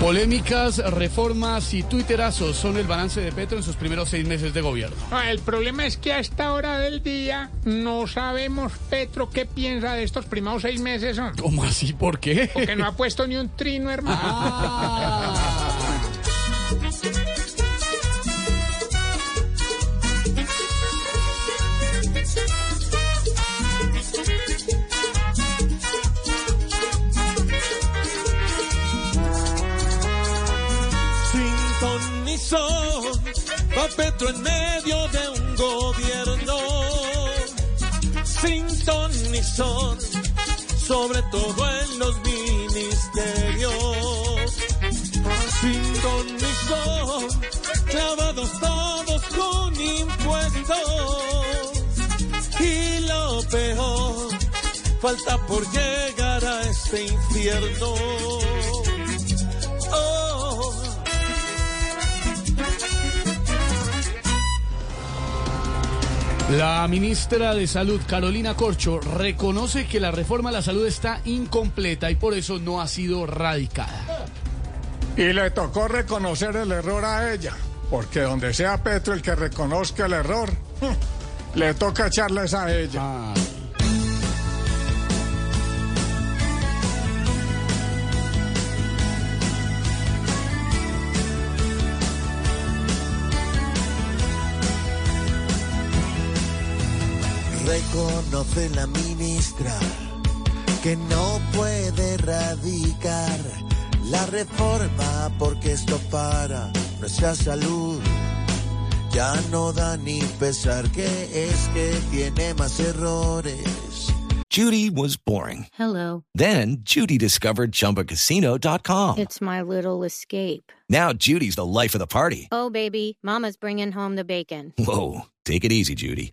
Polémicas, reformas y tuiterazos son el balance de Petro en sus primeros seis meses de gobierno. Ah, el problema es que a esta hora del día no sabemos, Petro, qué piensa de estos primeros seis meses. ¿Cómo así? ¿Por qué? Porque no ha puesto ni un trino, hermano. Ah. Va Petro en medio de un gobierno sin ton ni son, sobre todo en los ministerios. Sin ton ni son, clavados todos con impuestos. Y lo peor, falta por llegar a este infierno. La ministra de Salud, Carolina Corcho, reconoce que la reforma a la salud está incompleta y por eso no ha sido radicada. Y le tocó reconocer el error a ella, porque donde sea Petro el que reconozca el error, le toca echarles a ella. Ah. Reconoce la ministra que no puede erradicar la reforma porque esto para nuestra salud. Ya no da ni pesar que es que tiene más errores. Judy was boring. Hello. Then Judy discovered chumbacasino.com. It's my little escape. Now Judy's the life of the party. Oh, baby, Mama's bringing home the bacon. Whoa. Take it easy, Judy.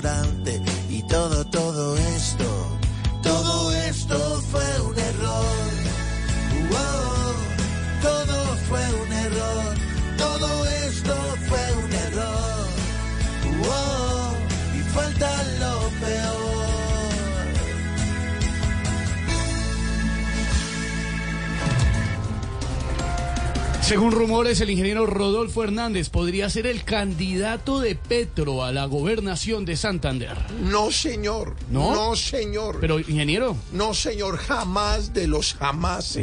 Según rumores, el ingeniero Rodolfo Hernández podría ser el candidato de Petro a la gobernación de Santander. No, señor. No, señor. Pero, ingeniero. No, señor, jamás de los jamás.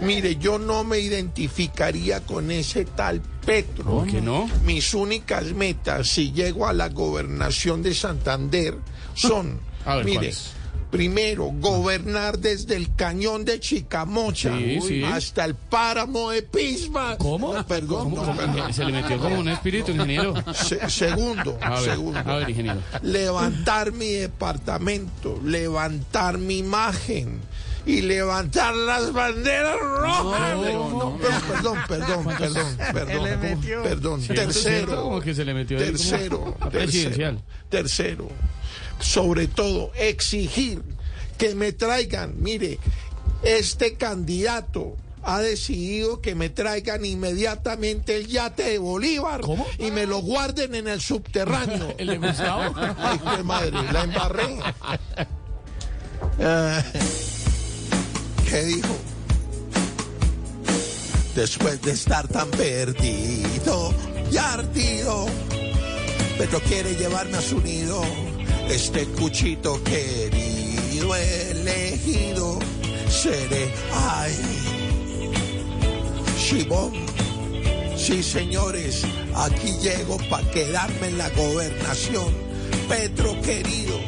Mire, yo no me identificaría con ese tal Petro. ¿Por qué no? Mis únicas metas, si llego a la gobernación de Santander, son. A ver, mire. Primero, gobernar desde el cañón de Chicamocha hasta el páramo de Pisma. ¿Cómo? perdón, Se le metió como un espíritu, ingeniero. segundo, segundo. A ver, ingeniero. Levantar mi departamento, levantar mi imagen y levantar las banderas rojas. No, perdón, perdón, perdón, perdón, perdón, Tercero, ¿Cómo que se le metió tercero, tercero, tercero sobre todo exigir que me traigan, mire, este candidato ha decidido que me traigan inmediatamente el yate de Bolívar y me lo guarden en el subterráneo. ¿El de? Ay, qué madre, la embarré. Ah, ¿Qué dijo? Después de estar tan perdido y ardido, Petro quiere llevarme a su nido este cuchito querido elegido seré ay Shibón Sí, señores, aquí llego para quedarme en la gobernación. Petro querido.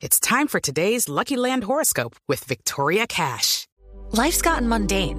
It's time for today's Lucky Land horoscope with Victoria Cash. Life's gotten mundane,